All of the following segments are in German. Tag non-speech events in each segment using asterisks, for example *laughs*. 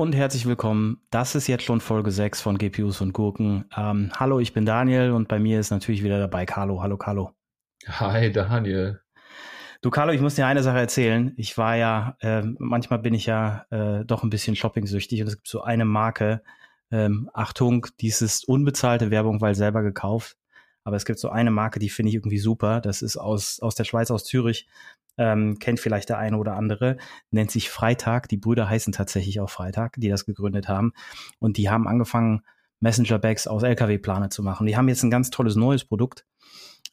Und herzlich willkommen. Das ist jetzt schon Folge 6 von GPUs und Gurken. Ähm, hallo, ich bin Daniel und bei mir ist natürlich wieder dabei Carlo. Hallo, Carlo. Hi, Daniel. Du, Carlo, ich muss dir eine Sache erzählen. Ich war ja, äh, manchmal bin ich ja äh, doch ein bisschen shopping-süchtig und es gibt so eine Marke, ähm, Achtung, dies ist unbezahlte Werbung, weil selber gekauft. Aber es gibt so eine Marke, die finde ich irgendwie super. Das ist aus, aus der Schweiz, aus Zürich ähm, kennt vielleicht der eine oder andere, nennt sich Freitag. Die Brüder heißen tatsächlich auch Freitag, die das gegründet haben. Und die haben angefangen, Messenger-Bags aus LKW-Planer zu machen. Die haben jetzt ein ganz tolles neues Produkt.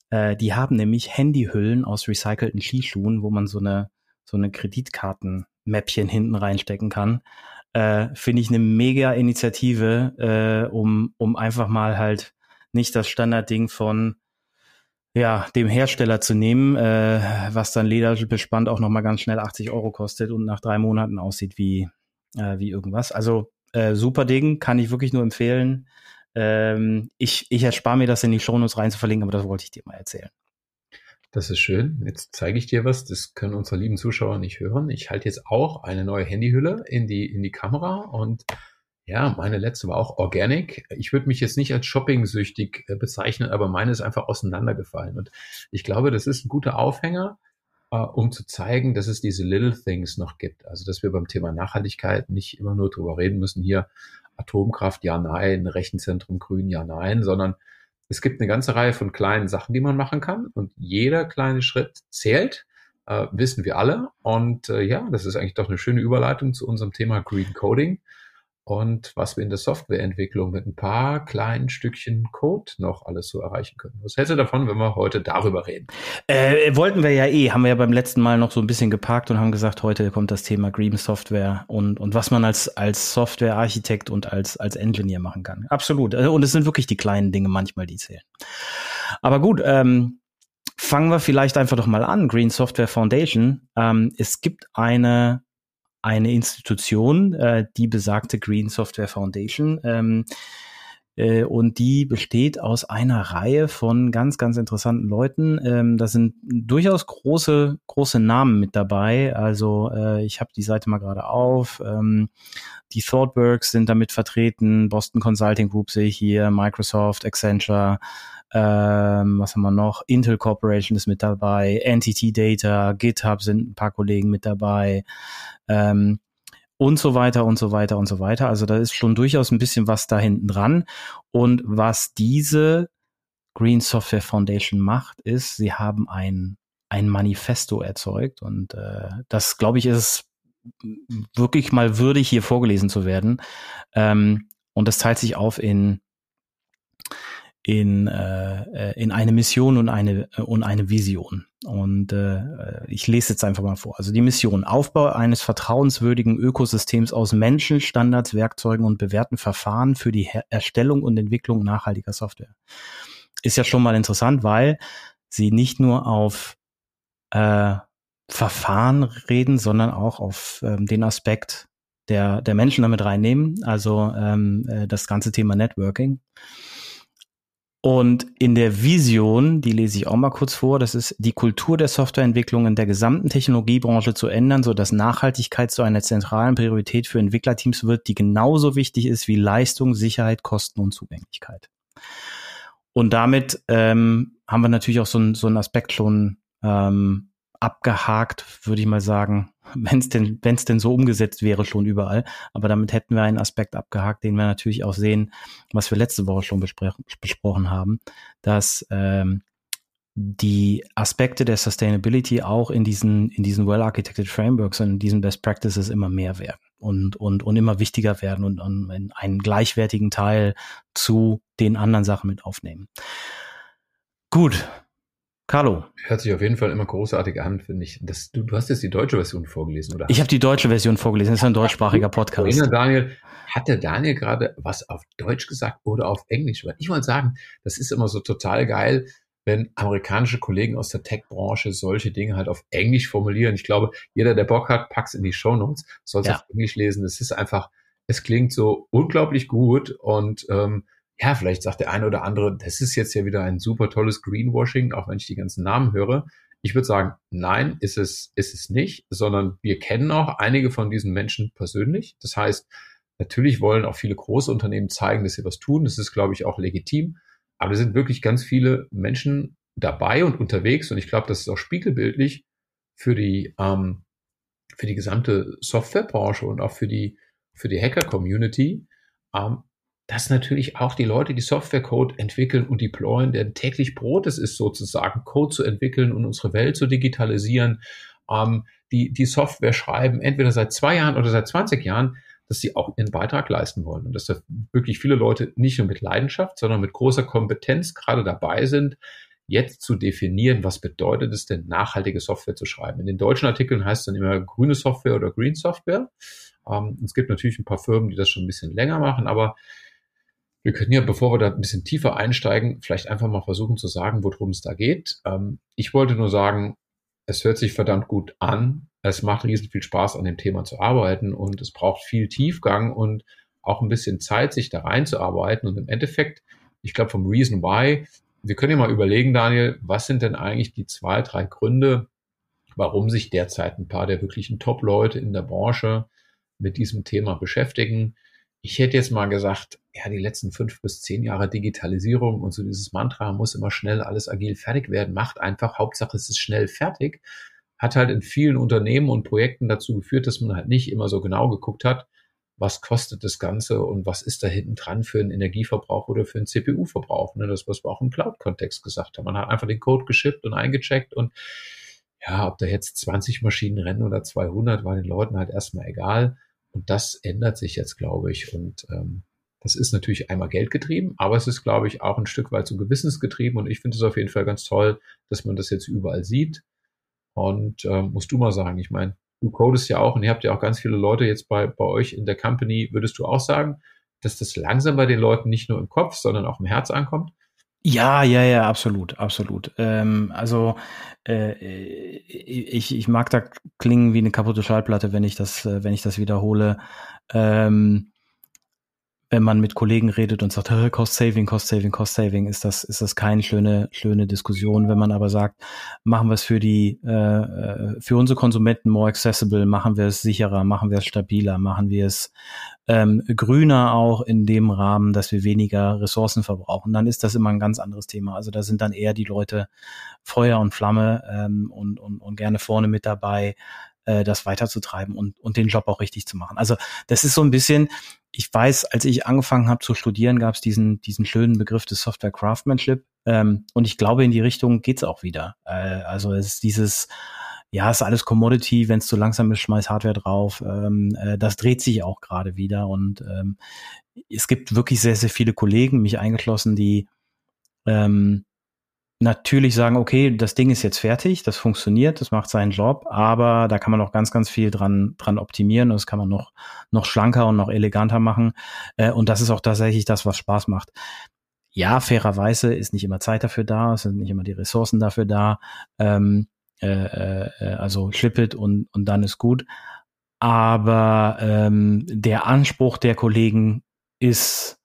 Äh, die haben nämlich Handyhüllen aus recycelten Skischuhen, wo man so eine, so eine Kreditkarten-Mäppchen hinten reinstecken kann. Äh, Finde ich eine mega Initiative, äh, um, um einfach mal halt nicht das Standardding von ja, dem Hersteller zu nehmen, äh, was dann lederbespannt auch nochmal ganz schnell 80 Euro kostet und nach drei Monaten aussieht wie, äh, wie irgendwas. Also äh, super Ding, kann ich wirklich nur empfehlen. Ähm, ich, ich erspare mir das in die Shownotes rein zu verlinken, aber das wollte ich dir mal erzählen. Das ist schön. Jetzt zeige ich dir was. Das können unsere lieben Zuschauer nicht hören. Ich halte jetzt auch eine neue Handyhülle in die, in die Kamera und ja, meine letzte war auch Organic. Ich würde mich jetzt nicht als shopping-süchtig äh, bezeichnen, aber meine ist einfach auseinandergefallen. Und ich glaube, das ist ein guter Aufhänger, uh, um zu zeigen, dass es diese Little Things noch gibt. Also, dass wir beim Thema Nachhaltigkeit nicht immer nur drüber reden müssen, hier Atomkraft, ja, nein, Rechenzentrum grün, ja, nein, sondern es gibt eine ganze Reihe von kleinen Sachen, die man machen kann. Und jeder kleine Schritt zählt. Uh, wissen wir alle. Und ja, das ist eigentlich doch eine schöne Überleitung zu unserem Thema Green Coding und was wir in der Softwareentwicklung mit ein paar kleinen Stückchen Code noch alles so erreichen können. Was hältst du davon, wenn wir heute darüber reden? Äh, wollten wir ja eh, haben wir ja beim letzten Mal noch so ein bisschen geparkt und haben gesagt, heute kommt das Thema Green Software und, und was man als, als Softwarearchitekt und als, als Engineer machen kann. Absolut. Äh, und es sind wirklich die kleinen Dinge manchmal, die zählen. Aber gut, ähm, fangen wir vielleicht einfach doch mal an. Green Software Foundation. Ähm, es gibt eine eine Institution, äh, die besagte Green Software Foundation. Ähm, äh, und die besteht aus einer Reihe von ganz, ganz interessanten Leuten. Ähm, da sind durchaus große, große Namen mit dabei. Also äh, ich habe die Seite mal gerade auf. Ähm, die ThoughtWorks sind damit vertreten, Boston Consulting Group sehe ich hier, Microsoft, Accenture, ähm, was haben wir noch? Intel Corporation ist mit dabei, Entity Data, GitHub sind ein paar Kollegen mit dabei. Ähm, und so weiter und so weiter und so weiter. Also da ist schon durchaus ein bisschen was da hinten dran. Und was diese Green Software Foundation macht, ist, sie haben ein, ein Manifesto erzeugt. Und äh, das, glaube ich, ist wirklich mal würdig, hier vorgelesen zu werden. Ähm, und das teilt sich auf in in, äh, in eine Mission und eine, und eine Vision. Und äh, ich lese jetzt einfach mal vor. Also die Mission, Aufbau eines vertrauenswürdigen Ökosystems aus Menschen, Standards, Werkzeugen und bewährten Verfahren für die Her Erstellung und Entwicklung nachhaltiger Software. Ist ja schon mal interessant, weil sie nicht nur auf äh, Verfahren reden, sondern auch auf ähm, den Aspekt der, der Menschen damit reinnehmen, also ähm, äh, das ganze Thema Networking. Und in der Vision, die lese ich auch mal kurz vor, das ist die Kultur der Softwareentwicklung in der gesamten Technologiebranche zu ändern, so dass Nachhaltigkeit zu einer zentralen Priorität für Entwicklerteams wird, die genauso wichtig ist wie Leistung, Sicherheit, Kosten und Zugänglichkeit. Und damit ähm, haben wir natürlich auch so, ein, so einen Aspekt schon ähm, abgehakt, würde ich mal sagen, wenn es denn, wenn es denn so umgesetzt wäre, schon überall. Aber damit hätten wir einen Aspekt abgehakt, den wir natürlich auch sehen, was wir letzte Woche schon besprochen haben, dass ähm, die Aspekte der Sustainability auch in diesen, in diesen well-architected Frameworks und in diesen Best Practices immer mehr werden und, und, und immer wichtiger werden und, und einen gleichwertigen Teil zu den anderen Sachen mit aufnehmen. Gut, Carlo. Hört sich auf jeden Fall immer großartig an, finde ich. Das, du, du hast jetzt die deutsche Version vorgelesen, oder? Ich habe die deutsche Version vorgelesen. Das ist ein deutschsprachiger Podcast. Erinnere, Daniel, hat der Daniel gerade was auf Deutsch gesagt oder auf Englisch? Weil ich wollte sagen, das ist immer so total geil, wenn amerikanische Kollegen aus der Tech-Branche solche Dinge halt auf Englisch formulieren. Ich glaube, jeder, der Bock hat, packt's in die Show Notes, soll es ja. auf Englisch lesen. Es ist einfach, es klingt so unglaublich gut und ähm, ja, vielleicht sagt der eine oder andere, das ist jetzt ja wieder ein super tolles Greenwashing, auch wenn ich die ganzen Namen höre. Ich würde sagen, nein, ist es, ist es nicht, sondern wir kennen auch einige von diesen Menschen persönlich. Das heißt, natürlich wollen auch viele große Unternehmen zeigen, dass sie was tun. Das ist, glaube ich, auch legitim. Aber es sind wirklich ganz viele Menschen dabei und unterwegs. Und ich glaube, das ist auch spiegelbildlich für die, ähm, für die gesamte Softwarebranche und auch für die, für die Hacker-Community, ähm, dass natürlich auch die Leute, die Software-Code entwickeln und deployen, deren täglich Brot es ist, sozusagen Code zu entwickeln und unsere Welt zu digitalisieren, ähm, die, die Software schreiben, entweder seit zwei Jahren oder seit 20 Jahren, dass sie auch ihren Beitrag leisten wollen und dass da wirklich viele Leute nicht nur mit Leidenschaft, sondern mit großer Kompetenz gerade dabei sind, jetzt zu definieren, was bedeutet es denn, nachhaltige Software zu schreiben. In den deutschen Artikeln heißt es dann immer grüne Software oder Green Software. Ähm, es gibt natürlich ein paar Firmen, die das schon ein bisschen länger machen, aber wir können ja, bevor wir da ein bisschen tiefer einsteigen, vielleicht einfach mal versuchen zu sagen, worum es da geht. Ähm, ich wollte nur sagen, es hört sich verdammt gut an. Es macht riesen viel Spaß, an dem Thema zu arbeiten und es braucht viel Tiefgang und auch ein bisschen Zeit, sich da reinzuarbeiten. Und im Endeffekt, ich glaube, vom Reason Why, wir können ja mal überlegen, Daniel, was sind denn eigentlich die zwei, drei Gründe, warum sich derzeit ein paar der wirklichen Top-Leute in der Branche mit diesem Thema beschäftigen. Ich hätte jetzt mal gesagt, ja, die letzten fünf bis zehn Jahre Digitalisierung und so dieses Mantra muss immer schnell alles agil fertig werden, macht einfach, Hauptsache es ist schnell fertig, hat halt in vielen Unternehmen und Projekten dazu geführt, dass man halt nicht immer so genau geguckt hat, was kostet das Ganze und was ist da hinten dran für einen Energieverbrauch oder für einen CPU-Verbrauch. Ne? Das, was wir auch im Cloud-Kontext gesagt haben. Man hat einfach den Code geschippt und eingecheckt und ja, ob da jetzt 20 Maschinen rennen oder 200, war den Leuten halt erstmal egal. Und das ändert sich jetzt, glaube ich. Und ähm, das ist natürlich einmal geldgetrieben, aber es ist, glaube ich, auch ein Stück weit so gewissensgetrieben. Und ich finde es auf jeden Fall ganz toll, dass man das jetzt überall sieht. Und ähm, musst du mal sagen, ich meine, du codest ja auch und ihr habt ja auch ganz viele Leute jetzt bei, bei euch in der Company. Würdest du auch sagen, dass das langsam bei den Leuten nicht nur im Kopf, sondern auch im Herz ankommt? Ja, ja, ja, absolut, absolut. Ähm, also äh, ich, ich mag da klingen wie eine kaputte Schallplatte, wenn ich das, äh, wenn ich das wiederhole. Ähm, wenn man mit Kollegen redet und sagt, Cost Saving, Cost Saving, Cost Saving, ist das, ist das keine schöne, schöne Diskussion. Wenn man aber sagt, machen wir es für die, äh, äh, für unsere Konsumenten more accessible, machen wir es sicherer, machen wir es stabiler, machen wir es ähm, grüner auch in dem Rahmen, dass wir weniger Ressourcen verbrauchen, dann ist das immer ein ganz anderes Thema. Also da sind dann eher die Leute Feuer und Flamme ähm, und, und, und gerne vorne mit dabei, äh, das weiterzutreiben und, und den Job auch richtig zu machen. Also das ist so ein bisschen, ich weiß, als ich angefangen habe zu studieren, gab es diesen, diesen schönen Begriff des Software Craftsmanship. Ähm, und ich glaube, in die Richtung geht's auch wieder. Äh, also es ist dieses, ja, ist alles Commodity, wenn es zu langsam ist, schmeiß Hardware drauf. Ähm, äh, das dreht sich auch gerade wieder. Und ähm, es gibt wirklich sehr, sehr viele Kollegen, mich eingeschlossen, die ähm, natürlich sagen, okay, das Ding ist jetzt fertig, das funktioniert, das macht seinen Job, aber da kann man noch ganz, ganz viel dran, dran optimieren und das kann man noch, noch schlanker und noch eleganter machen. Äh, und das ist auch tatsächlich das, was Spaß macht. Ja, fairerweise ist nicht immer Zeit dafür da, es sind nicht immer die Ressourcen dafür da. Ähm, äh, äh, also ship it und, und dann ist gut. Aber ähm, der Anspruch der Kollegen ist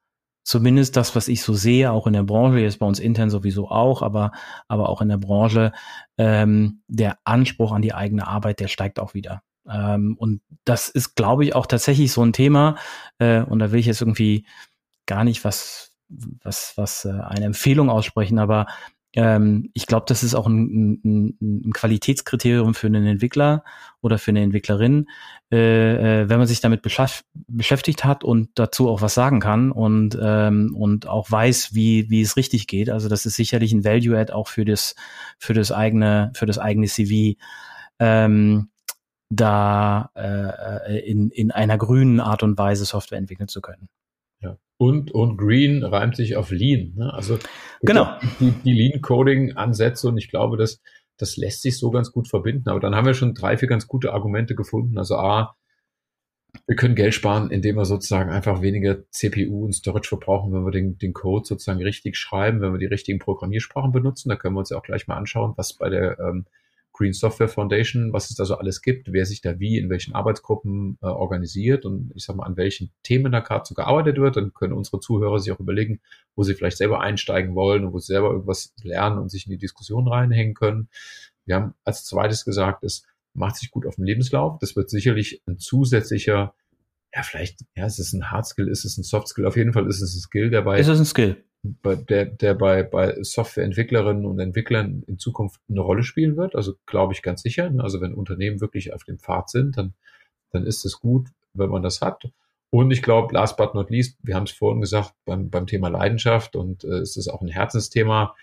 zumindest das, was ich so sehe, auch in der Branche, jetzt bei uns intern sowieso auch, aber, aber auch in der Branche, ähm, der Anspruch an die eigene Arbeit, der steigt auch wieder. Ähm, und das ist, glaube ich, auch tatsächlich so ein Thema, äh, und da will ich jetzt irgendwie gar nicht was, was, was äh, eine Empfehlung aussprechen, aber ähm, ich glaube, das ist auch ein, ein, ein, Qualitätskriterium für einen Entwickler oder für eine Entwicklerin, äh, äh, wenn man sich damit beschäftigt hat und dazu auch was sagen kann und, ähm, und auch weiß, wie, wie es richtig geht. Also das ist sicherlich ein Value-Add auch für das, für das eigene, für das eigene CV. Ähm, da äh, in, in einer grünen Art und Weise Software entwickeln zu können. Und, und Green reimt sich auf Lean. Ne? Also genau. die, die Lean-Coding-Ansätze und ich glaube, das, das lässt sich so ganz gut verbinden. Aber dann haben wir schon drei, vier ganz gute Argumente gefunden. Also A, wir können Geld sparen, indem wir sozusagen einfach weniger CPU und Storage verbrauchen, wenn wir den, den Code sozusagen richtig schreiben, wenn wir die richtigen Programmiersprachen benutzen. Da können wir uns ja auch gleich mal anschauen, was bei der ähm, Green Software Foundation, was es da so alles gibt, wer sich da wie in welchen Arbeitsgruppen äh, organisiert und ich sag mal, an welchen Themen da gerade so gearbeitet wird. Dann können unsere Zuhörer sich auch überlegen, wo sie vielleicht selber einsteigen wollen und wo sie selber irgendwas lernen und sich in die Diskussion reinhängen können. Wir haben als zweites gesagt, es macht sich gut auf dem Lebenslauf. Das wird sicherlich ein zusätzlicher, ja, vielleicht, ja, ist es ein Hard Skill, ist es ein Soft Skill? Auf jeden Fall ist es ein Skill, der bei, ist es ein Skill? Bei, der, der bei, bei Softwareentwicklerinnen und Entwicklern in Zukunft eine Rolle spielen wird. Also glaube ich ganz sicher. Also wenn Unternehmen wirklich auf dem Pfad sind, dann, dann ist es gut, wenn man das hat. Und ich glaube, last but not least, wir haben es vorhin gesagt, beim, beim Thema Leidenschaft und äh, es ist auch ein Herzensthema.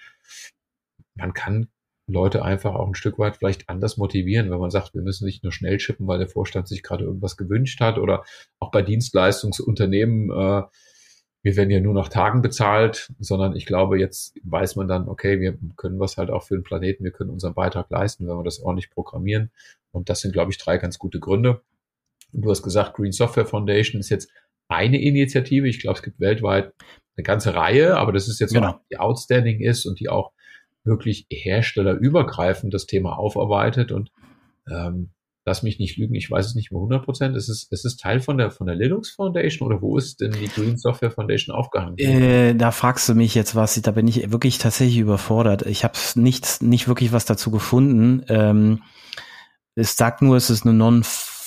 Man kann Leute einfach auch ein Stück weit vielleicht anders motivieren, wenn man sagt, wir müssen nicht nur schnell schippen, weil der Vorstand sich gerade irgendwas gewünscht hat oder auch bei Dienstleistungsunternehmen, äh, wir werden ja nur nach Tagen bezahlt, sondern ich glaube, jetzt weiß man dann, okay, wir können was halt auch für den Planeten, wir können unseren Beitrag leisten, wenn wir das ordentlich programmieren. Und das sind, glaube ich, drei ganz gute Gründe. Und du hast gesagt, Green Software Foundation ist jetzt eine Initiative. Ich glaube, es gibt weltweit eine ganze Reihe, aber das ist jetzt genau. die outstanding ist und die auch wirklich herstellerübergreifend das Thema aufarbeitet und ähm, lass mich nicht lügen, ich weiß es nicht mehr 100 Prozent. Ist es, ist es Teil von der, von der Linux Foundation oder wo ist denn die Green Software Foundation aufgehangen? Äh, da fragst du mich jetzt was, da bin ich wirklich tatsächlich überfordert. Ich habe nicht, nicht wirklich was dazu gefunden. Ähm, es sagt nur, es ist eine Non-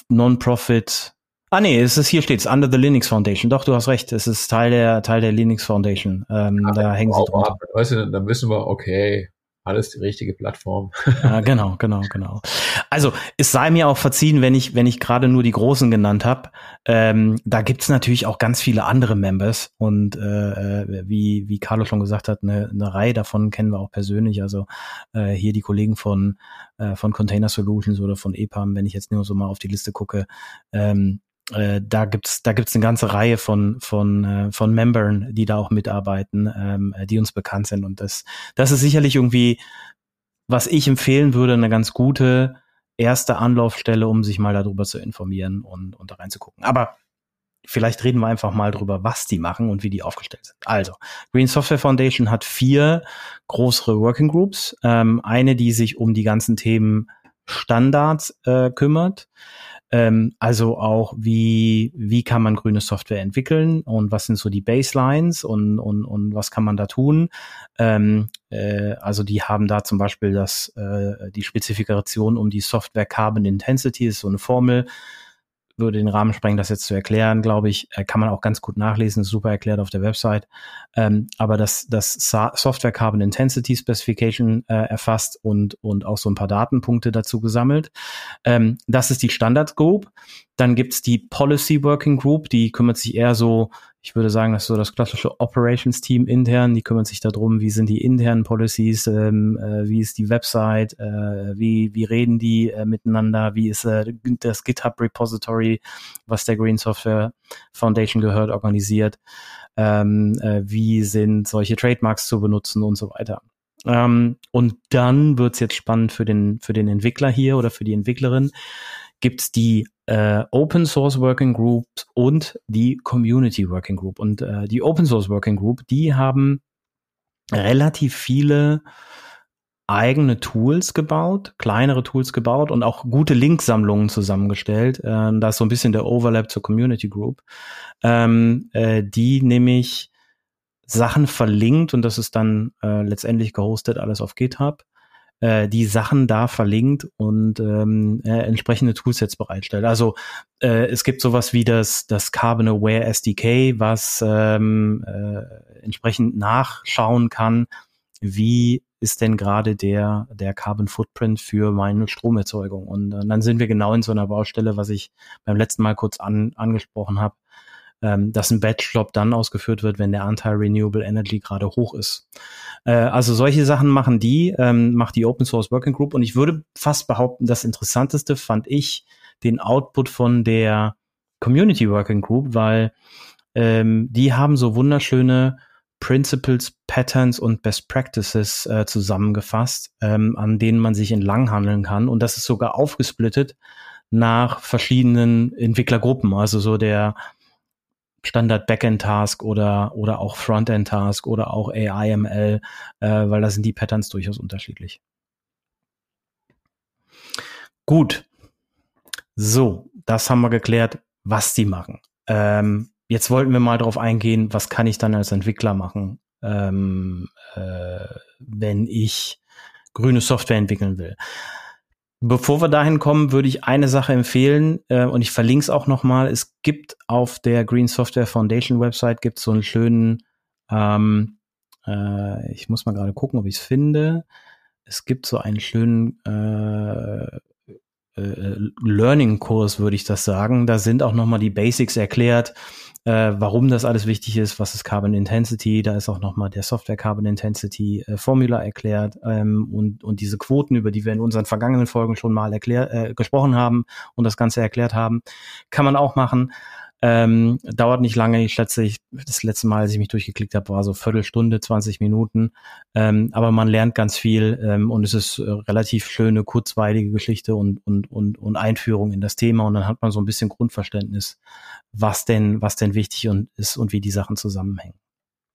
Non-Profit Ah nee, es ist hier steht's Under the Linux Foundation. Doch, du hast recht. Es ist Teil der Teil der Linux Foundation. Ähm, ja, da hängen sie drunter. Weißt du, dann wissen wir, okay, alles die richtige Plattform. Ja, *laughs* genau, genau, genau. Also es sei mir auch verziehen, wenn ich, wenn ich gerade nur die Großen genannt habe. Ähm, da gibt's natürlich auch ganz viele andere Members und äh, äh, wie, wie Carlo schon gesagt hat, eine, eine Reihe davon kennen wir auch persönlich. Also äh, hier die Kollegen von, äh, von Container Solutions oder von EPAM, wenn ich jetzt nur so mal auf die Liste gucke, ähm, äh, da gibt's da gibt's eine ganze Reihe von von äh, von Membern, die da auch mitarbeiten, ähm, die uns bekannt sind und das das ist sicherlich irgendwie was ich empfehlen würde, eine ganz gute erste Anlaufstelle, um sich mal darüber zu informieren und und da reinzugucken. Aber vielleicht reden wir einfach mal drüber, was die machen und wie die aufgestellt sind. Also, Green Software Foundation hat vier größere Working Groups. Ähm, eine, die sich um die ganzen Themen Standards äh, kümmert. Ähm, also auch, wie, wie kann man grüne Software entwickeln und was sind so die Baselines und, und, und was kann man da tun. Ähm, äh, also die haben da zum Beispiel das, äh, die Spezifikation um die Software Carbon Intensity, ist so eine Formel, würde den Rahmen sprengen, das jetzt zu erklären, glaube ich, äh, kann man auch ganz gut nachlesen, super erklärt auf der Website. Ähm, aber das, das Software Carbon Intensity Specification äh, erfasst und, und auch so ein paar Datenpunkte dazu gesammelt. Ähm, das ist die Standard Group. Dann gibt's die Policy Working Group, die kümmert sich eher so ich würde sagen, das ist so das klassische Operations-Team intern, die kümmert sich darum, wie sind die internen Policies, ähm, äh, wie ist die Website, äh, wie, wie reden die äh, miteinander, wie ist äh, das GitHub-Repository, was der Green Software Foundation gehört, organisiert, ähm, äh, wie sind solche Trademarks zu benutzen und so weiter. Ähm, und dann wird's jetzt spannend für den, für den Entwickler hier oder für die Entwicklerin, gibt's die äh, Open Source Working Group und die Community Working Group. Und äh, die Open Source Working Group, die haben relativ viele eigene Tools gebaut, kleinere Tools gebaut und auch gute Linksammlungen zusammengestellt. Äh, da ist so ein bisschen der Overlap zur Community Group, ähm, äh, die nämlich Sachen verlinkt und das ist dann äh, letztendlich gehostet alles auf GitHub äh, die Sachen da verlinkt und ähm, äh, entsprechende Toolsets bereitstellt. Also äh, es gibt sowas wie das, das Carbon Aware SDK, was ähm, äh, entsprechend nachschauen kann, wie ist denn gerade der, der Carbon Footprint für meine Stromerzeugung. Und äh, dann sind wir genau in so einer Baustelle, was ich beim letzten Mal kurz an, angesprochen habe, ähm, dass ein Batch-Job dann ausgeführt wird, wenn der Anteil Renewable Energy gerade hoch ist. Äh, also solche Sachen machen die, ähm, macht die Open Source Working Group und ich würde fast behaupten, das Interessanteste fand ich den Output von der Community Working Group, weil ähm, die haben so wunderschöne Principles, Patterns und Best Practices äh, zusammengefasst, ähm, an denen man sich entlang handeln kann. Und das ist sogar aufgesplittet nach verschiedenen Entwicklergruppen. Also so der Standard Backend Task oder, oder auch Frontend Task oder auch AIML, äh, weil da sind die Patterns durchaus unterschiedlich. Gut. So, das haben wir geklärt, was die machen. Ähm, jetzt wollten wir mal darauf eingehen, was kann ich dann als Entwickler machen, ähm, äh, wenn ich grüne Software entwickeln will. Bevor wir dahin kommen, würde ich eine Sache empfehlen äh, und ich verlinke es auch nochmal. Es gibt auf der Green Software Foundation Website gibt so einen schönen, ähm, äh, ich muss mal gerade gucken, ob ich es finde. Es gibt so einen schönen äh, äh, Learning-Kurs, würde ich das sagen. Da sind auch nochmal die Basics erklärt, äh, warum das alles wichtig ist, was ist Carbon Intensity, da ist auch nochmal der Software Carbon Intensity äh, Formula erklärt ähm, und, und diese Quoten, über die wir in unseren vergangenen Folgen schon mal erklär, äh, gesprochen haben und das Ganze erklärt haben, kann man auch machen. Ähm, dauert nicht lange. Ich schätze, ich, das letzte Mal, als ich mich durchgeklickt habe, war so Viertelstunde, 20 Minuten. Ähm, aber man lernt ganz viel ähm, und es ist äh, relativ schöne, kurzweilige Geschichte und, und, und, und Einführung in das Thema. Und dann hat man so ein bisschen Grundverständnis, was denn, was denn wichtig und ist und wie die Sachen zusammenhängen.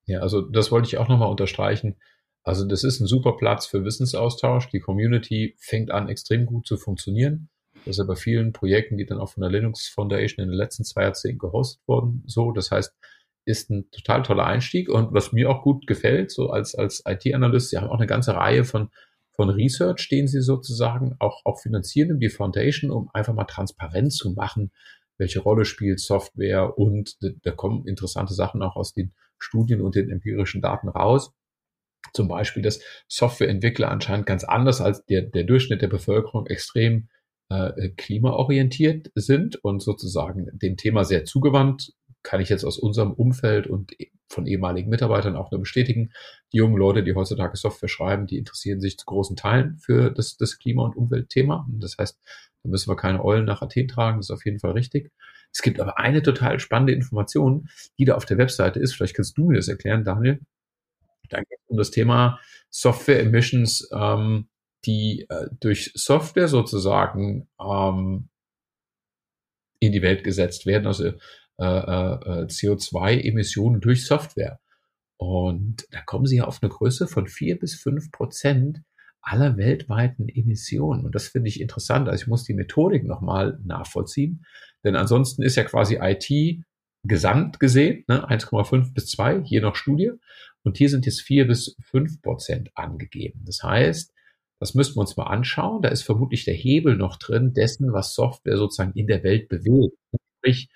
Ja, also das wollte ich auch nochmal unterstreichen. Also das ist ein super Platz für Wissensaustausch. Die Community fängt an, extrem gut zu funktionieren. Das ist ja bei vielen Projekten, die dann auch von der Linux Foundation in den letzten zwei Jahrzehnten gehostet wurden, so. Das heißt, ist ein total toller Einstieg. Und was mir auch gut gefällt, so als, als IT-Analyst, sie haben auch eine ganze Reihe von, von Research, den sie sozusagen auch, auch finanzieren in die Foundation, um einfach mal transparent zu machen, welche Rolle spielt Software und da kommen interessante Sachen auch aus den Studien und den empirischen Daten raus. Zum Beispiel, dass Softwareentwickler anscheinend ganz anders als der, der Durchschnitt der Bevölkerung extrem äh, klimaorientiert sind und sozusagen dem Thema sehr zugewandt, kann ich jetzt aus unserem Umfeld und e, von ehemaligen Mitarbeitern auch nur bestätigen. Die jungen Leute, die heutzutage Software schreiben, die interessieren sich zu großen Teilen für das, das Klima- und Umweltthema. Das heißt, da müssen wir keine Eulen nach Athen tragen, das ist auf jeden Fall richtig. Es gibt aber eine total spannende Information, die da auf der Webseite ist. Vielleicht kannst du mir das erklären, Daniel. Da geht es um das Thema Software Emissions ähm, die äh, durch Software sozusagen ähm, in die Welt gesetzt werden, also äh, äh, CO2-Emissionen durch Software. Und da kommen sie ja auf eine Größe von vier bis fünf Prozent aller weltweiten Emissionen. Und das finde ich interessant. Also ich muss die Methodik nochmal nachvollziehen. Denn ansonsten ist ja quasi IT gesamt gesehen, ne, 1,5 bis 2, je nach Studie. Und hier sind jetzt vier bis fünf Prozent angegeben. Das heißt, das müssten wir uns mal anschauen. Da ist vermutlich der Hebel noch drin dessen, was Software sozusagen in der Welt bewegt. Sprich,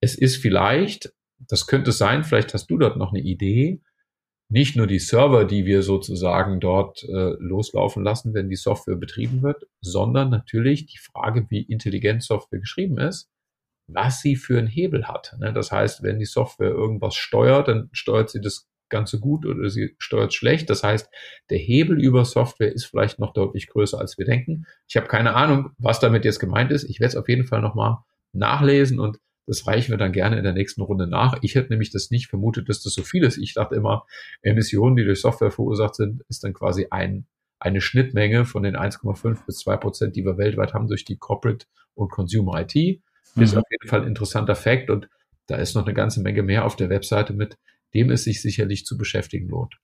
es ist vielleicht, das könnte sein, vielleicht hast du dort noch eine Idee, nicht nur die Server, die wir sozusagen dort äh, loslaufen lassen, wenn die Software betrieben wird, sondern natürlich die Frage, wie intelligent Software geschrieben ist, was sie für einen Hebel hat. Ne? Das heißt, wenn die Software irgendwas steuert, dann steuert sie das ganz so gut oder sie steuert schlecht. Das heißt, der Hebel über Software ist vielleicht noch deutlich größer, als wir denken. Ich habe keine Ahnung, was damit jetzt gemeint ist. Ich werde es auf jeden Fall nochmal nachlesen und das reichen wir dann gerne in der nächsten Runde nach. Ich hätte nämlich das nicht vermutet, dass das so viel ist. Ich dachte immer, Emissionen, die durch Software verursacht sind, ist dann quasi ein, eine Schnittmenge von den 1,5 bis 2 Prozent, die wir weltweit haben durch die Corporate und Consumer IT. Mhm. Ist auf jeden Fall ein interessanter Fakt und da ist noch eine ganze Menge mehr auf der Webseite mit, dem es sich sicherlich zu beschäftigen lohnt.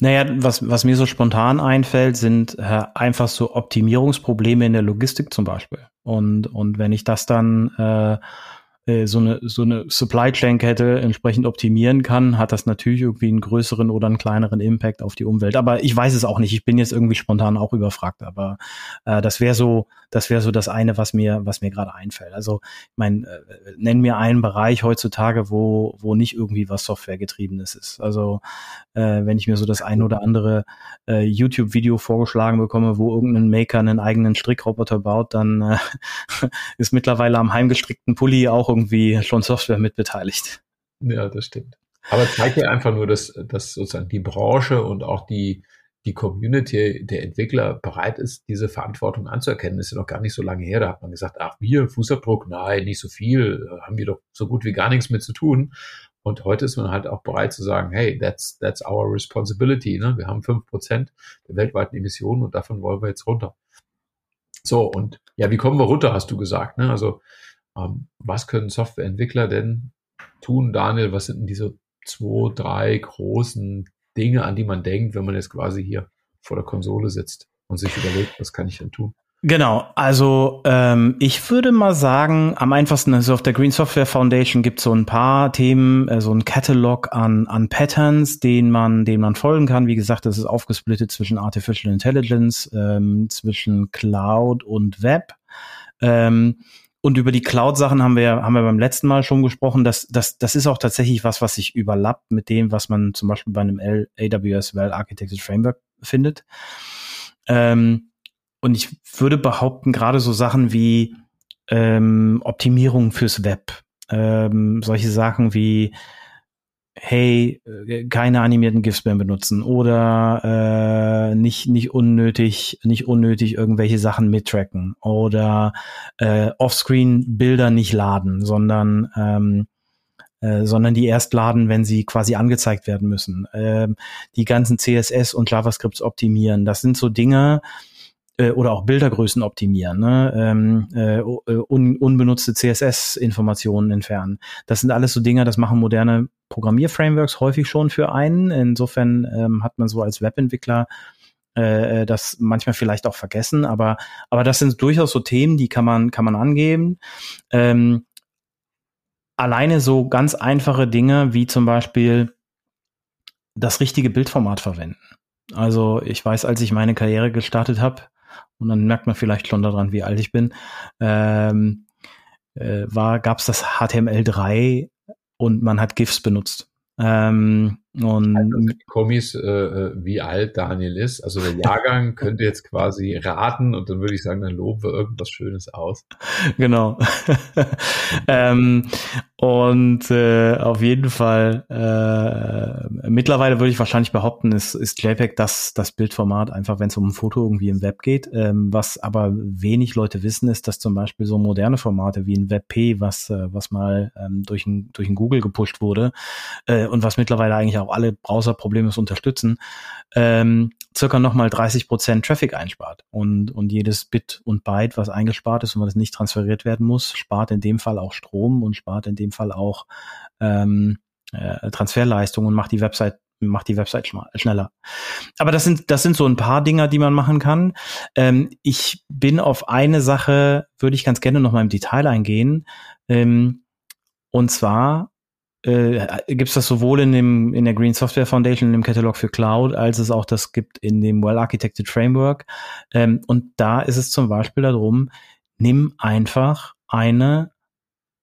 Naja, was, was mir so spontan einfällt, sind äh, einfach so Optimierungsprobleme in der Logistik zum Beispiel. Und, und wenn ich das dann äh, äh, so eine, so eine Supply Chain Kette entsprechend optimieren kann, hat das natürlich irgendwie einen größeren oder einen kleineren Impact auf die Umwelt. Aber ich weiß es auch nicht. Ich bin jetzt irgendwie spontan auch überfragt. Aber äh, das wäre so, das wäre so das eine, was mir, was mir gerade einfällt. Also, ich meine, äh, nenn mir einen Bereich heutzutage, wo, wo nicht irgendwie was Softwaregetriebenes ist. Also, äh, wenn ich mir so das ein oder andere äh, YouTube-Video vorgeschlagen bekomme, wo irgendein Maker einen eigenen Strickroboter baut, dann äh, *laughs* ist mittlerweile am heimgestrickten Pulli auch irgendwie schon Software mitbeteiligt. Ja, das stimmt. Aber zeigt ja einfach nur, dass, dass sozusagen die Branche und auch die, die Community der Entwickler bereit ist, diese Verantwortung anzuerkennen. Das ist ja noch gar nicht so lange her. Da hat man gesagt, ach, wir, Fußabdruck, nein, nicht so viel, haben wir doch so gut wie gar nichts mit zu tun. Und heute ist man halt auch bereit zu sagen, hey, that's, that's our responsibility. Ne? Wir haben fünf Prozent der weltweiten Emissionen und davon wollen wir jetzt runter. So, und ja, wie kommen wir runter, hast du gesagt. Ne? Also was können Softwareentwickler denn tun, Daniel? Was sind denn diese zwei, drei großen Dinge, an die man denkt, wenn man jetzt quasi hier vor der Konsole sitzt und sich überlegt, was kann ich denn tun? Genau, also ähm, ich würde mal sagen, am einfachsten, also auf der Green Software Foundation gibt es so ein paar Themen, äh, so ein Catalog an, an Patterns, den man, den man folgen kann. Wie gesagt, das ist aufgesplittet zwischen Artificial Intelligence, ähm, zwischen Cloud und Web. Ähm, und über die Cloud-Sachen haben wir, haben wir beim letzten Mal schon gesprochen. Das, das, das ist auch tatsächlich was, was sich überlappt mit dem, was man zum Beispiel bei einem AWS Well Architected Framework findet. Ähm, und ich würde behaupten, gerade so Sachen wie ähm, Optimierung fürs Web, ähm, solche Sachen wie hey, äh, keine animierten GIFs mehr benutzen oder äh, nicht nicht unnötig nicht unnötig irgendwelche Sachen mittracken oder äh, Offscreen Bilder nicht laden, sondern ähm, äh, sondern die erst laden, wenn sie quasi angezeigt werden müssen. Ähm, die ganzen CSS und JavaScripts optimieren. Das sind so Dinge, äh, oder auch Bildergrößen optimieren, ne? ähm, äh, äh un, unbenutzte CSS-Informationen entfernen. Das sind alles so Dinge, das machen moderne Programmierframeworks häufig schon für einen. Insofern ähm, hat man so als Webentwickler äh, das manchmal vielleicht auch vergessen, aber aber das sind durchaus so Themen, die kann man kann man angeben. Ähm, alleine so ganz einfache Dinge wie zum Beispiel das richtige Bildformat verwenden. Also ich weiß, als ich meine Karriere gestartet habe, und dann merkt man vielleicht schon daran, wie alt ich bin, ähm, äh, war, gab es das HTML3 und man hat GIFs benutzt. Ähm, und also Kommis, äh, äh, wie alt Daniel ist. Also der *laughs* Jahrgang könnte jetzt quasi raten und dann würde ich sagen, dann loben wir irgendwas Schönes aus. Genau. *laughs* ähm, und äh, auf jeden Fall, äh, mittlerweile würde ich wahrscheinlich behaupten, ist, ist JPEG das, das Bildformat, einfach wenn es um ein Foto irgendwie im Web geht. Ähm, was aber wenig Leute wissen, ist, dass zum Beispiel so moderne Formate wie ein WebP, was, äh, was mal ähm, durch, ein, durch ein Google gepusht wurde äh, und was mittlerweile eigentlich auch alle Browser problemlos unterstützen, ähm, circa nochmal 30 Prozent Traffic einspart. Und, und jedes Bit und Byte, was eingespart ist und was nicht transferiert werden muss, spart in dem Fall auch Strom und spart in dem Fall auch ähm, äh, Transferleistung und macht die Website macht die Website schneller. Aber das sind das sind so ein paar Dinger, die man machen kann. Ähm, ich bin auf eine Sache, würde ich ganz gerne noch mal im Detail eingehen. Ähm, und zwar äh, gibt es das sowohl in dem in der Green Software Foundation in dem Katalog für Cloud, als es auch das gibt in dem Well Architected Framework. Ähm, und da ist es zum Beispiel darum, nimm einfach eine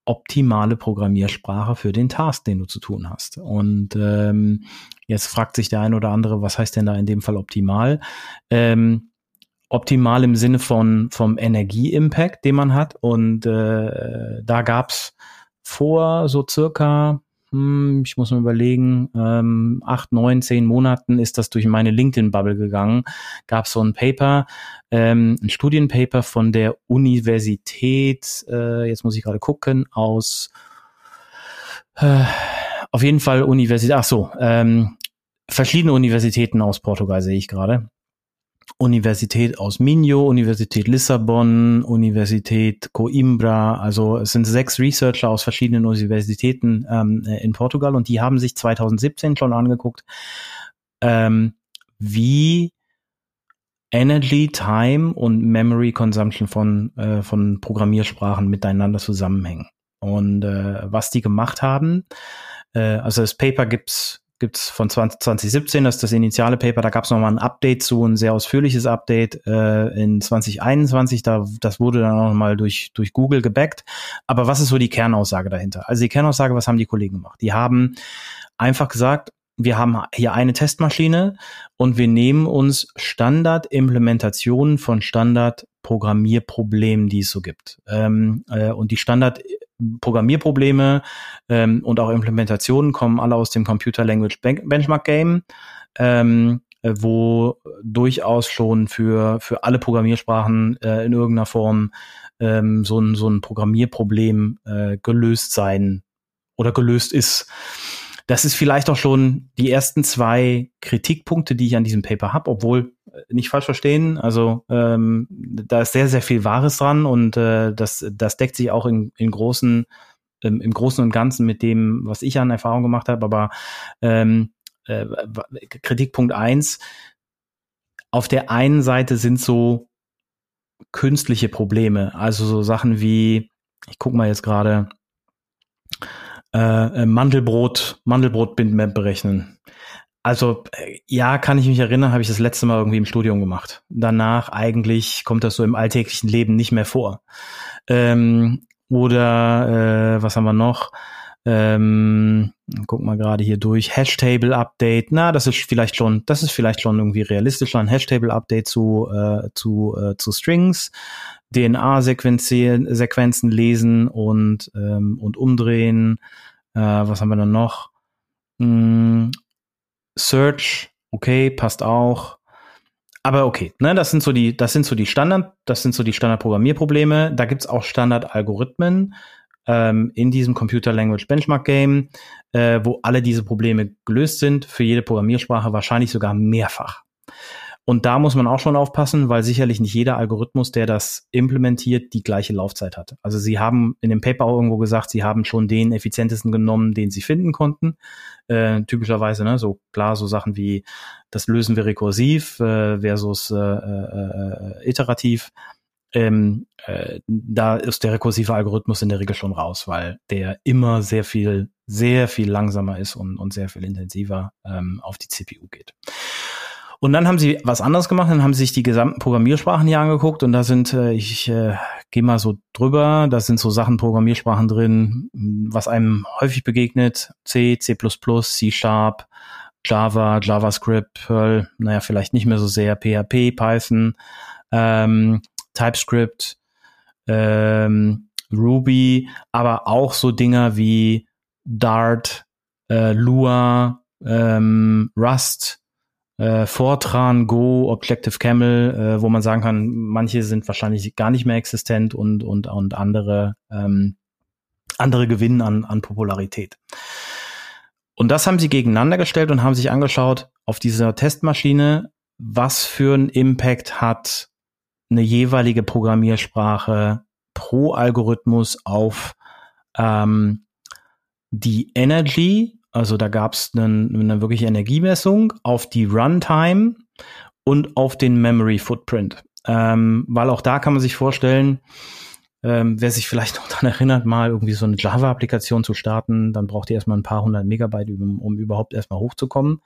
optimale Programmiersprache für den Task, den du zu tun hast. Und ähm, jetzt fragt sich der ein oder andere, was heißt denn da in dem Fall optimal? Ähm, optimal im Sinne von vom Energieimpact, den man hat. Und äh, da gab's vor so circa hm, ich muss mal überlegen, ähm, acht, neun, zehn Monaten ist das durch meine LinkedIn-Bubble gegangen. Gab so ein Paper, ähm, ein Studienpaper von der Universität, äh, jetzt muss ich gerade gucken, aus äh, auf jeden Fall Universität, ach so, ähm, verschiedene Universitäten aus Portugal sehe ich gerade. Universität aus Minho, Universität Lissabon, Universität Coimbra. Also es sind sechs Researcher aus verschiedenen Universitäten ähm, in Portugal und die haben sich 2017 schon angeguckt, ähm, wie Energy, Time und Memory Consumption von, äh, von Programmiersprachen miteinander zusammenhängen. Und äh, was die gemacht haben, äh, also das Paper gibt's gibt's von 20, 2017, das ist das initiale Paper, da gab es nochmal ein Update zu, ein sehr ausführliches Update äh, in 2021, da, das wurde dann auch nochmal durch, durch Google gebackt. Aber was ist so die Kernaussage dahinter? Also die Kernaussage, was haben die Kollegen gemacht? Die haben einfach gesagt, wir haben hier eine Testmaschine und wir nehmen uns Standardimplementationen von Standard-Programmierproblemen, die es so gibt. Ähm, äh, und die Standard-Programmierprobleme ähm, und auch Implementationen kommen alle aus dem Computer Language Benchmark Game. Ähm, äh, wo durchaus schon für, für alle Programmiersprachen äh, in irgendeiner Form ähm, so, ein, so ein Programmierproblem äh, gelöst sein oder gelöst ist. Das ist vielleicht auch schon die ersten zwei Kritikpunkte, die ich an diesem Paper habe, obwohl äh, nicht falsch verstehen. Also ähm, da ist sehr, sehr viel Wahres dran und äh, das, das deckt sich auch in, in großen, ähm, im Großen und Ganzen mit dem, was ich an Erfahrung gemacht habe. Aber ähm, äh, Kritikpunkt eins: Auf der einen Seite sind so künstliche Probleme. Also so Sachen wie, ich guck mal jetzt gerade, äh, Mandelbrot, Mandelbrot-Bindmap berechnen. Also äh, ja, kann ich mich erinnern, habe ich das letzte Mal irgendwie im Studium gemacht. Danach eigentlich kommt das so im alltäglichen Leben nicht mehr vor. Ähm, oder äh, was haben wir noch? Ähm, guck mal gerade hier durch. Hashtable Update. Na, das ist vielleicht schon, das ist vielleicht schon irgendwie realistischer. Ein Hashtable Update zu äh, zu äh, zu Strings, DNA-Sequenzen Sequenzen lesen und ähm, und umdrehen. Äh, was haben wir dann noch? Hm, Search, okay, passt auch. Aber okay, ne, das sind so die, das sind so die Standard, das sind so die Standard-Programmierprobleme. Da gibt's auch Standard-Algorithmen ähm, in diesem Computer Language Benchmark Game, äh, wo alle diese Probleme gelöst sind, für jede Programmiersprache wahrscheinlich sogar mehrfach. Und da muss man auch schon aufpassen, weil sicherlich nicht jeder Algorithmus, der das implementiert, die gleiche Laufzeit hat. Also sie haben in dem Paper auch irgendwo gesagt, sie haben schon den effizientesten genommen, den sie finden konnten. Äh, typischerweise, ne, so klar, so Sachen wie das lösen wir rekursiv äh, versus äh, äh, äh iterativ. Ähm, äh, da ist der rekursive Algorithmus in der Regel schon raus, weil der immer sehr viel, sehr viel langsamer ist und, und sehr viel intensiver ähm, auf die CPU geht. Und dann haben sie was anderes gemacht, dann haben sie sich die gesamten Programmiersprachen hier angeguckt und da sind, äh, ich äh, gehe mal so drüber, da sind so Sachen, Programmiersprachen drin, was einem häufig begegnet, C, C++, C Sharp, Java, JavaScript, Perl, naja, vielleicht nicht mehr so sehr, PHP, Python, ähm, TypeScript, ähm, Ruby, aber auch so Dinger wie Dart, äh, Lua, ähm, Rust, äh, Fortran, Go, Objective Camel, äh, wo man sagen kann, manche sind wahrscheinlich gar nicht mehr existent und und und andere ähm, andere gewinnen an an Popularität. Und das haben sie gegeneinander gestellt und haben sich angeschaut auf dieser Testmaschine, was für einen Impact hat eine jeweilige Programmiersprache pro Algorithmus auf ähm, die Energy also da gab es eine, wirkliche Energiemessung auf die Runtime und auf den Memory Footprint. Ähm, weil auch da kann man sich vorstellen, ähm, wer sich vielleicht noch *laughs* daran erinnert, mal irgendwie so eine Java-Applikation zu starten, dann braucht ihr erstmal ein paar hundert Megabyte, um, um überhaupt erstmal hochzukommen.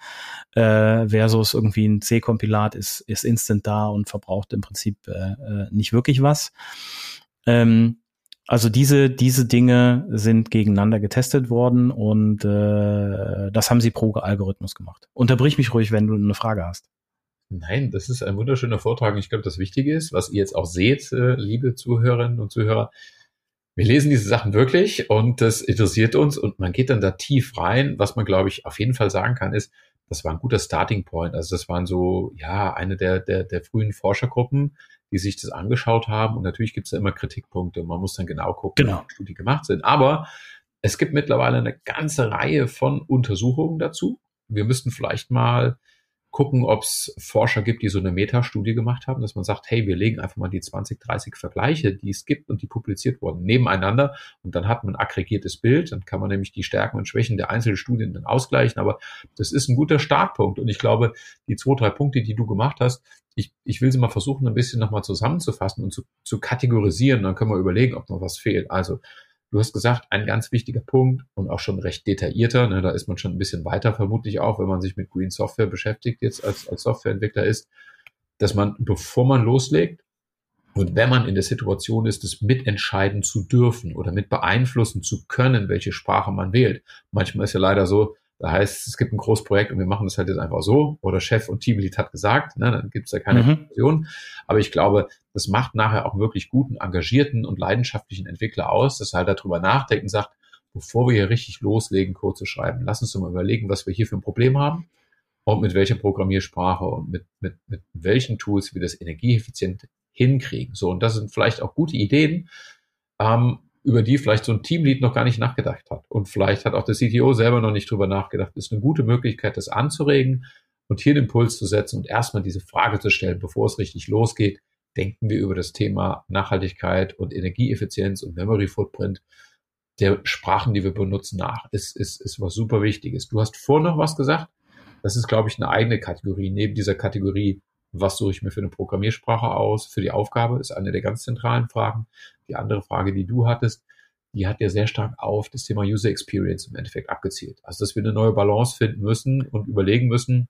Äh, versus irgendwie ein C-Kompilat ist, ist instant da und verbraucht im Prinzip äh, äh nicht wirklich was. Ähm, also diese, diese Dinge sind gegeneinander getestet worden und äh, das haben sie pro Algorithmus gemacht. Unterbrich mich ruhig, wenn du eine Frage hast. Nein, das ist ein wunderschöner Vortrag. Ich glaube, das Wichtige ist, was ihr jetzt auch seht, äh, liebe Zuhörerinnen und Zuhörer, wir lesen diese Sachen wirklich und das interessiert uns und man geht dann da tief rein. Was man, glaube ich, auf jeden Fall sagen kann, ist, das war ein guter Starting Point. Also das waren so, ja, eine der, der, der frühen Forschergruppen, die sich das angeschaut haben. Und natürlich gibt es da immer Kritikpunkte. Man muss dann genau gucken, genau. wie die gemacht sind. Aber es gibt mittlerweile eine ganze Reihe von Untersuchungen dazu. Wir müssten vielleicht mal gucken, ob es Forscher gibt, die so eine Metastudie gemacht haben, dass man sagt, hey, wir legen einfach mal die 20, 30 Vergleiche, die es gibt und die publiziert wurden, nebeneinander und dann hat man ein aggregiertes Bild, dann kann man nämlich die Stärken und Schwächen der einzelnen Studien dann ausgleichen, aber das ist ein guter Startpunkt und ich glaube, die zwei, drei Punkte, die du gemacht hast, ich, ich will sie mal versuchen, ein bisschen nochmal zusammenzufassen und zu, zu kategorisieren, dann können wir überlegen, ob noch was fehlt. Also Du hast gesagt, ein ganz wichtiger Punkt und auch schon recht detaillierter, ne, da ist man schon ein bisschen weiter vermutlich auch, wenn man sich mit Green Software beschäftigt, jetzt als, als Softwareentwickler ist, dass man, bevor man loslegt und wenn man in der Situation ist, das mitentscheiden zu dürfen oder mit beeinflussen zu können, welche Sprache man wählt. Manchmal ist ja leider so, da heißt es, gibt ein Großprojekt und wir machen das halt jetzt einfach so. Oder Chef und Teamlead hat gesagt, ne, dann gibt es da keine mhm. Diskussion. Aber ich glaube, das macht nachher auch wirklich guten, engagierten und leidenschaftlichen Entwickler aus, dass er halt darüber nachdenkt und sagt, bevor wir hier richtig loslegen, Code zu schreiben, lass uns doch mal überlegen, was wir hier für ein Problem haben und mit welcher Programmiersprache und mit, mit, mit welchen Tools wir das energieeffizient hinkriegen. So, und das sind vielleicht auch gute Ideen. Ähm, über die vielleicht so ein Teamlead noch gar nicht nachgedacht hat. Und vielleicht hat auch der CTO selber noch nicht drüber nachgedacht. Das ist eine gute Möglichkeit, das anzuregen und hier den Impuls zu setzen und erstmal diese Frage zu stellen, bevor es richtig losgeht. Denken wir über das Thema Nachhaltigkeit und Energieeffizienz und Memory Footprint der Sprachen, die wir benutzen, nach. Ist, ist, ist was super Wichtiges. Du hast vor noch was gesagt. Das ist, glaube ich, eine eigene Kategorie neben dieser Kategorie was suche ich mir für eine Programmiersprache aus, für die Aufgabe, ist eine der ganz zentralen Fragen. Die andere Frage, die du hattest, die hat ja sehr stark auf das Thema User Experience im Endeffekt abgezielt. Also, dass wir eine neue Balance finden müssen und überlegen müssen,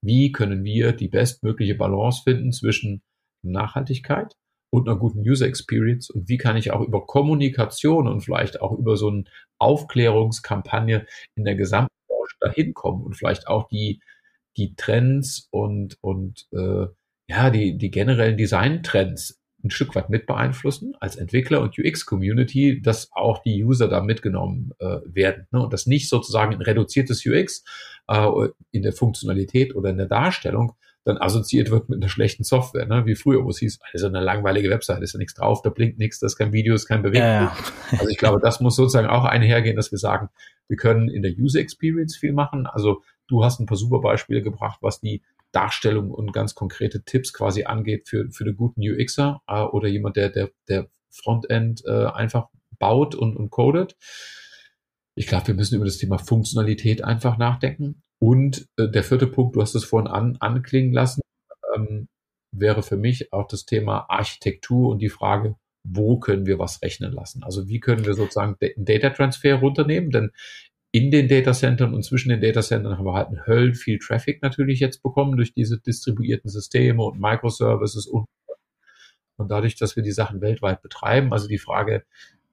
wie können wir die bestmögliche Balance finden zwischen Nachhaltigkeit und einer guten User Experience und wie kann ich auch über Kommunikation und vielleicht auch über so eine Aufklärungskampagne in der gesamten Branche dahin kommen und vielleicht auch die, die Trends und, und äh, ja, die, die generellen Design-Trends ein Stück weit mit beeinflussen als Entwickler und UX-Community, dass auch die User da mitgenommen äh, werden ne? und das nicht sozusagen ein reduziertes UX äh, in der Funktionalität oder in der Darstellung dann assoziiert wird mit einer schlechten Software, ne? wie früher, wo es hieß, also eine langweilige Webseite, ist ja nichts drauf, da blinkt nichts, das ist kein Video, ist kein Bewegung. Ja, ja. Also ich glaube, das muss sozusagen auch einhergehen, dass wir sagen, wir können in der User Experience viel machen. Also du hast ein paar super Beispiele gebracht, was die Darstellung und ganz konkrete Tipps quasi angeht für, für den guten UXer äh, oder jemand, der, der, der Frontend äh, einfach baut und, und codet. Ich glaube, wir müssen über das Thema Funktionalität einfach nachdenken. Und äh, der vierte Punkt, du hast es vorhin an, anklingen lassen, ähm, wäre für mich auch das Thema Architektur und die Frage, wo können wir was rechnen lassen? Also wie können wir sozusagen den Data Transfer runternehmen? Denn in den Datacentern und zwischen den Datacentern haben wir halt einen Höllen viel Traffic natürlich jetzt bekommen durch diese distribuierten Systeme und Microservices und und dadurch, dass wir die Sachen weltweit betreiben, also die Frage,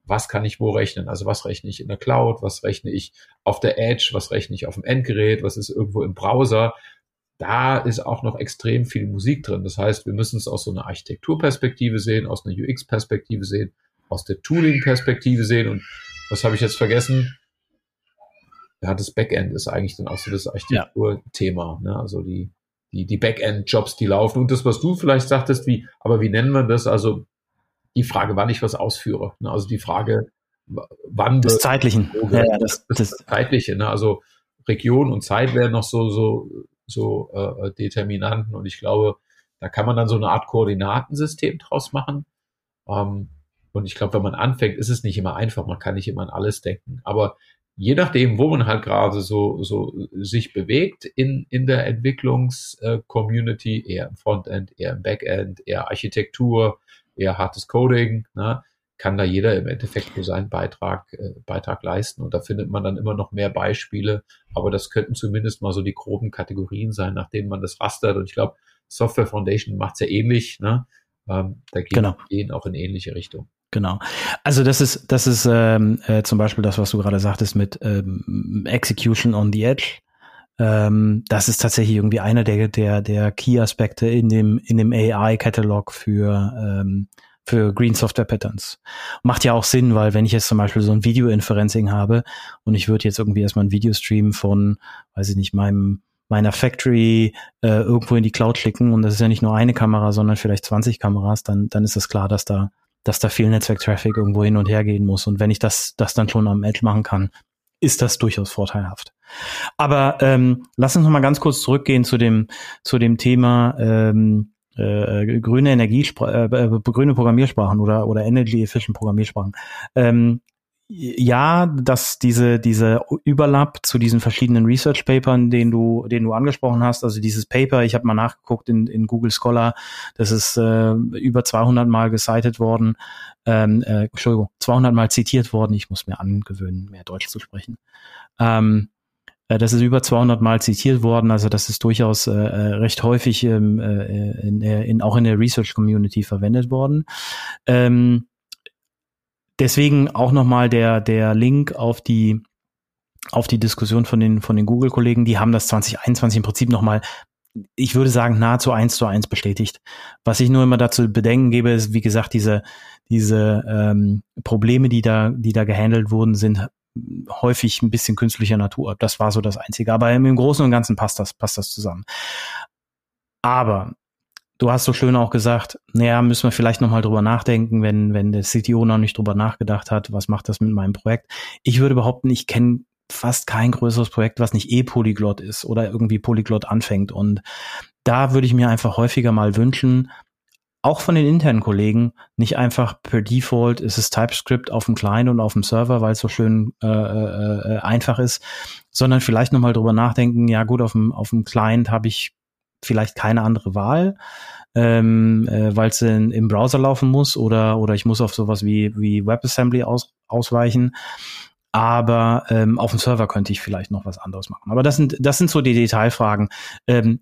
was kann ich wo rechnen? Also was rechne ich in der Cloud, was rechne ich auf der Edge, was rechne ich auf dem Endgerät, was ist irgendwo im Browser? Da ist auch noch extrem viel Musik drin. Das heißt, wir müssen es aus so einer Architekturperspektive sehen, aus einer UX-Perspektive sehen, aus der Tooling-Perspektive sehen. Und was habe ich jetzt vergessen? Ja, das Backend ist eigentlich dann auch so das Architekturthema, ja. ne? also die, die, die Backend-Jobs, die laufen. Und das, was du vielleicht sagtest, wie, aber wie nennen wir das? Also die Frage, wann ich was ausführe. Ne? Also die Frage, wann das Zeitlichen. Ja, ja, das, das, das Zeitliche. Ne? Also Region und Zeit wären noch so, so, so äh, Determinanten. Und ich glaube, da kann man dann so eine Art Koordinatensystem draus machen. Ähm, und ich glaube, wenn man anfängt, ist es nicht immer einfach. Man kann nicht immer an alles denken. Aber je nachdem, wo man halt gerade so, so sich bewegt in, in der Entwicklungs-Community, eher im Frontend, eher im Backend, eher Architektur, eher hartes Coding, ne, kann da jeder im Endeffekt so seinen Beitrag, äh, Beitrag leisten. Und da findet man dann immer noch mehr Beispiele. Aber das könnten zumindest mal so die groben Kategorien sein, nach denen man das rastert. Und ich glaube, Software Foundation macht's ja ähnlich. Ne? Ähm, da gehen, genau. gehen auch in ähnliche Richtung. Genau. Also das ist, das ist ähm, äh, zum Beispiel das, was du gerade sagtest mit ähm, Execution on the Edge. Ähm, das ist tatsächlich irgendwie einer der, der, der Key-Aspekte in dem, in dem AI-Catalog für, ähm, für Green Software Patterns. Macht ja auch Sinn, weil wenn ich jetzt zum Beispiel so ein Video-Inferencing habe und ich würde jetzt irgendwie erstmal ein Video streamen von, weiß ich nicht, meinem meiner Factory äh, irgendwo in die Cloud klicken und das ist ja nicht nur eine Kamera, sondern vielleicht 20 Kameras, dann, dann ist es klar, dass da dass da viel Netzwerk-Traffic irgendwo hin und her gehen muss. Und wenn ich das, das dann schon am Edge machen kann, ist das durchaus vorteilhaft. Aber ähm, lass uns noch mal ganz kurz zurückgehen zu dem, zu dem Thema ähm, äh, grüne Energiesprachen, äh, äh, grüne Programmiersprachen oder, oder Energy Efficient Programmiersprachen. Ähm, ja, dass diese, diese Überlapp zu diesen verschiedenen Research Papern, den du, den du angesprochen hast, also dieses Paper, ich habe mal nachgeguckt in, in Google Scholar, das ist äh, über 200 Mal gecited worden, ähm, äh, Entschuldigung, 200 Mal zitiert worden, ich muss mir angewöhnen, mehr Deutsch zu sprechen. Ähm, äh, das ist über 200 Mal zitiert worden, also das ist durchaus äh, äh recht häufig ähm, äh, in, in, auch in der Research Community verwendet worden. Ähm, deswegen auch nochmal der, der Link auf die, auf die Diskussion von den, von den Google-Kollegen. Die haben das 2021 im Prinzip nochmal ich würde sagen, nahezu eins zu eins bestätigt. Was ich nur immer dazu bedenken gebe, ist, wie gesagt, diese, diese ähm, Probleme, die da, die da gehandelt wurden, sind häufig ein bisschen künstlicher Natur. Das war so das Einzige. Aber im Großen und Ganzen passt das, passt das zusammen. Aber du hast so schön auch gesagt, naja, müssen wir vielleicht nochmal drüber nachdenken, wenn, wenn der CTO noch nicht drüber nachgedacht hat, was macht das mit meinem Projekt. Ich würde behaupten, ich kenne fast kein größeres Projekt, was nicht eh Polyglot ist oder irgendwie Polyglot anfängt. Und da würde ich mir einfach häufiger mal wünschen, auch von den internen Kollegen, nicht einfach per Default ist es TypeScript auf dem Client und auf dem Server, weil es so schön äh, äh, äh einfach ist, sondern vielleicht nochmal drüber nachdenken, ja gut, auf dem, auf dem Client habe ich vielleicht keine andere Wahl, ähm, äh, weil es im Browser laufen muss oder, oder ich muss auf sowas wie, wie WebAssembly aus, ausweichen. Aber ähm, auf dem Server könnte ich vielleicht noch was anderes machen. Aber das sind, das sind so die Detailfragen. Ähm,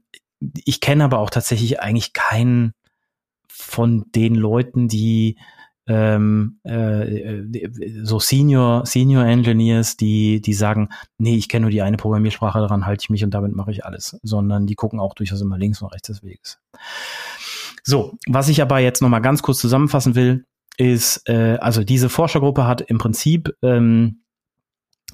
ich kenne aber auch tatsächlich eigentlich keinen von den Leuten, die ähm, äh, so Senior Senior Engineers, die die sagen, nee, ich kenne nur die eine Programmiersprache, daran halte ich mich und damit mache ich alles, sondern die gucken auch durchaus immer links und rechts des Weges. So, was ich aber jetzt noch mal ganz kurz zusammenfassen will, ist, äh, also diese Forschergruppe hat im Prinzip ähm,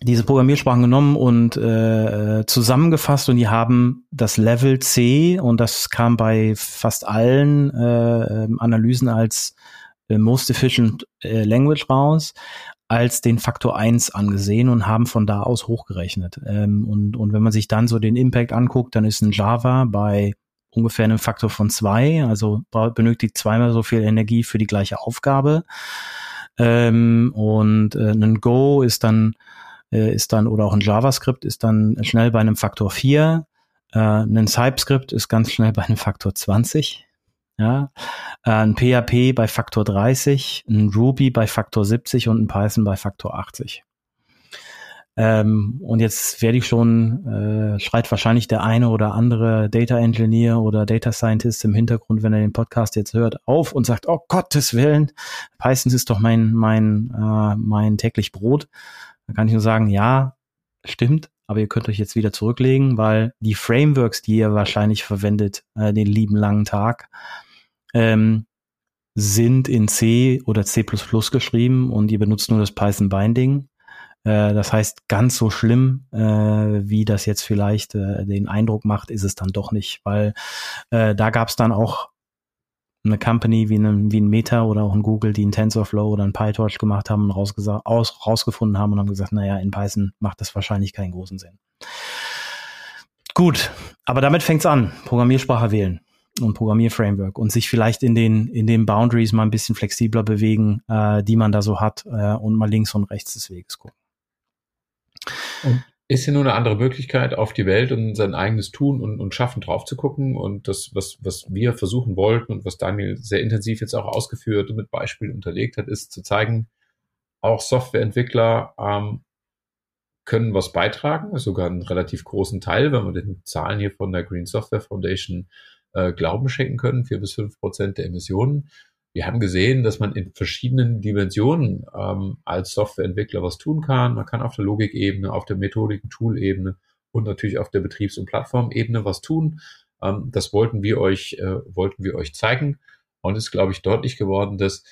diese Programmiersprachen genommen und äh, zusammengefasst und die haben das Level C und das kam bei fast allen äh, Analysen als äh, Most Efficient äh, Language raus als den Faktor 1 angesehen und haben von da aus hochgerechnet. Ähm, und, und wenn man sich dann so den Impact anguckt, dann ist ein Java bei ungefähr einem Faktor von zwei, also benötigt zweimal so viel Energie für die gleiche Aufgabe. Ähm, und äh, ein Go ist dann äh, ist dann, oder auch ein JavaScript ist dann schnell bei einem Faktor 4. Äh, ein TypeScript ist ganz schnell bei einem Faktor 20. Ja, äh, ein PHP bei Faktor 30, ein Ruby bei Faktor 70 und ein Python bei Faktor 80. Ähm, und jetzt werde ich schon, äh, schreit wahrscheinlich der eine oder andere Data Engineer oder Data Scientist im Hintergrund, wenn er den Podcast jetzt hört, auf und sagt, oh Gottes Willen, Python ist doch mein, mein, äh, mein täglich Brot. Da kann ich nur sagen, ja, stimmt, aber ihr könnt euch jetzt wieder zurücklegen, weil die Frameworks, die ihr wahrscheinlich verwendet, äh, den lieben langen Tag, ähm, sind in C oder C++ geschrieben und ihr benutzt nur das Python Binding. Äh, das heißt, ganz so schlimm, äh, wie das jetzt vielleicht äh, den Eindruck macht, ist es dann doch nicht, weil da gab es dann auch eine Company wie, ein, wie ein Meta oder auch ein Google, die ein TensorFlow oder ein PyTorch gemacht haben und aus, rausgefunden haben und haben gesagt, naja, in Python macht das wahrscheinlich keinen großen Sinn. Gut, aber damit fängt's an. Programmiersprache wählen und Programmierframework und sich vielleicht in den, in den Boundaries mal ein bisschen flexibler bewegen, äh, die man da so hat äh, und mal links und rechts des Weges gucken. Ist ja nur eine andere Möglichkeit, auf die Welt und sein eigenes Tun und, und Schaffen drauf zu gucken. Und das, was, was wir versuchen wollten und was Daniel sehr intensiv jetzt auch ausgeführt und mit Beispielen unterlegt hat, ist zu zeigen, auch Softwareentwickler ähm, können was beitragen, sogar einen relativ großen Teil, wenn wir den Zahlen hier von der Green Software Foundation äh, Glauben schenken können, vier bis fünf Prozent der Emissionen wir haben gesehen, dass man in verschiedenen Dimensionen ähm, als Softwareentwickler was tun kann. Man kann auf der Logikebene, auf der Methodiken-Tool-Ebene und natürlich auf der Betriebs- und Plattformebene was tun. Ähm, das wollten wir euch, äh, wollten wir euch zeigen. Und es ist, glaube ich, deutlich geworden, dass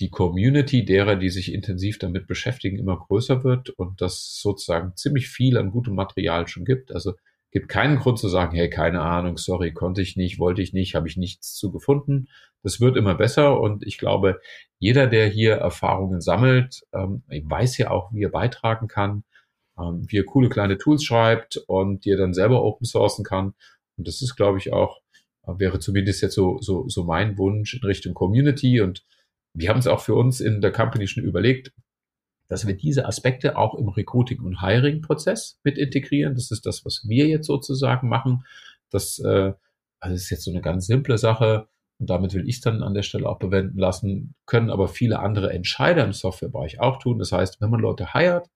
die Community derer, die sich intensiv damit beschäftigen, immer größer wird und dass sozusagen ziemlich viel an gutem Material schon gibt. Also gibt keinen Grund zu sagen, hey, keine Ahnung, sorry, konnte ich nicht, wollte ich nicht, habe ich nichts zu gefunden. Das wird immer besser und ich glaube, jeder, der hier Erfahrungen sammelt, ähm, weiß ja auch, wie er beitragen kann, ähm, wie er coole kleine Tools schreibt und die er dann selber open sourcen kann. Und das ist, glaube ich, auch, äh, wäre zumindest jetzt so, so, so mein Wunsch in Richtung Community. Und wir haben es auch für uns in der Company schon überlegt, dass wir diese Aspekte auch im Recruiting- und Hiring-Prozess mit integrieren. Das ist das, was wir jetzt sozusagen machen. Das, äh, also ist jetzt so eine ganz simple Sache und damit will ich es dann an der Stelle auch bewenden lassen, können aber viele andere Entscheider im Softwarebereich auch tun. Das heißt, wenn man Leute heiert,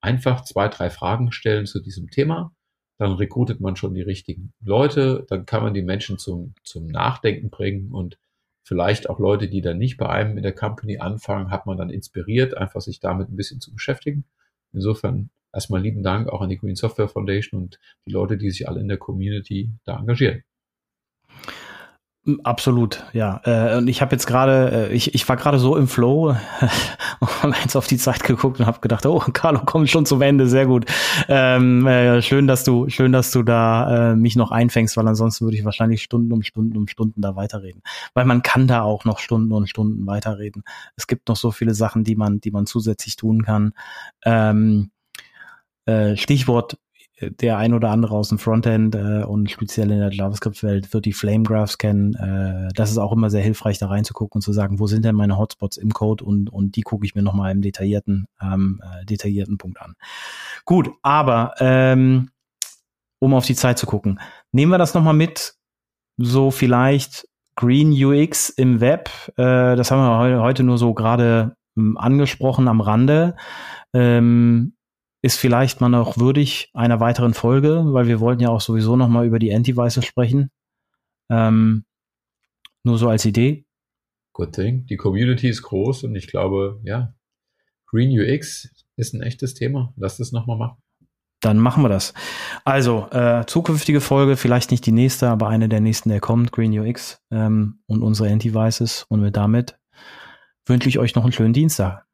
einfach zwei, drei Fragen stellen zu diesem Thema, dann rekrutet man schon die richtigen Leute, dann kann man die Menschen zum, zum Nachdenken bringen und vielleicht auch Leute, die dann nicht bei einem in der Company anfangen, hat man dann inspiriert, einfach sich damit ein bisschen zu beschäftigen. Insofern erstmal lieben Dank auch an die Green Software Foundation und die Leute, die sich alle in der Community da engagieren. Absolut, ja. Äh, und ich habe jetzt gerade, äh, ich, ich war gerade so im Flow *laughs* und habe jetzt auf die Zeit geguckt und habe gedacht, oh, *laughs* Carlo kommt schon zum Ende, sehr gut. Ähm, äh, schön, dass du, schön, dass du da äh, mich noch einfängst, weil ansonsten würde ich wahrscheinlich Stunden um Stunden um Stunden da weiterreden. Weil man kann da auch noch Stunden und Stunden weiterreden. Es gibt noch so viele Sachen, die man, die man zusätzlich tun kann. Ähm, äh, Stichwort der ein oder andere aus dem Frontend äh, und speziell in der JavaScript-Welt wird die Flame Graphs kennen. Äh, das ist auch immer sehr hilfreich, da reinzugucken und zu sagen, wo sind denn meine Hotspots im Code und, und die gucke ich mir nochmal im detaillierten, ähm, äh, detaillierten Punkt an. Gut, aber ähm, um auf die Zeit zu gucken, nehmen wir das nochmal mit so vielleicht Green UX im Web, äh, das haben wir heute nur so gerade ähm, angesprochen am Rande. Ähm, ist vielleicht mal noch würdig einer weiteren Folge, weil wir wollten ja auch sowieso noch mal über die Anti-Devices sprechen. Ähm, nur so als Idee. Good thing. Die Community ist groß und ich glaube, ja, Green UX ist ein echtes Thema. Lass das nochmal machen. Dann machen wir das. Also, äh, zukünftige Folge, vielleicht nicht die nächste, aber eine der nächsten, der kommt, Green UX ähm, und unsere Anti-Devices. Und mit damit wünsche ich euch noch einen schönen Dienstag.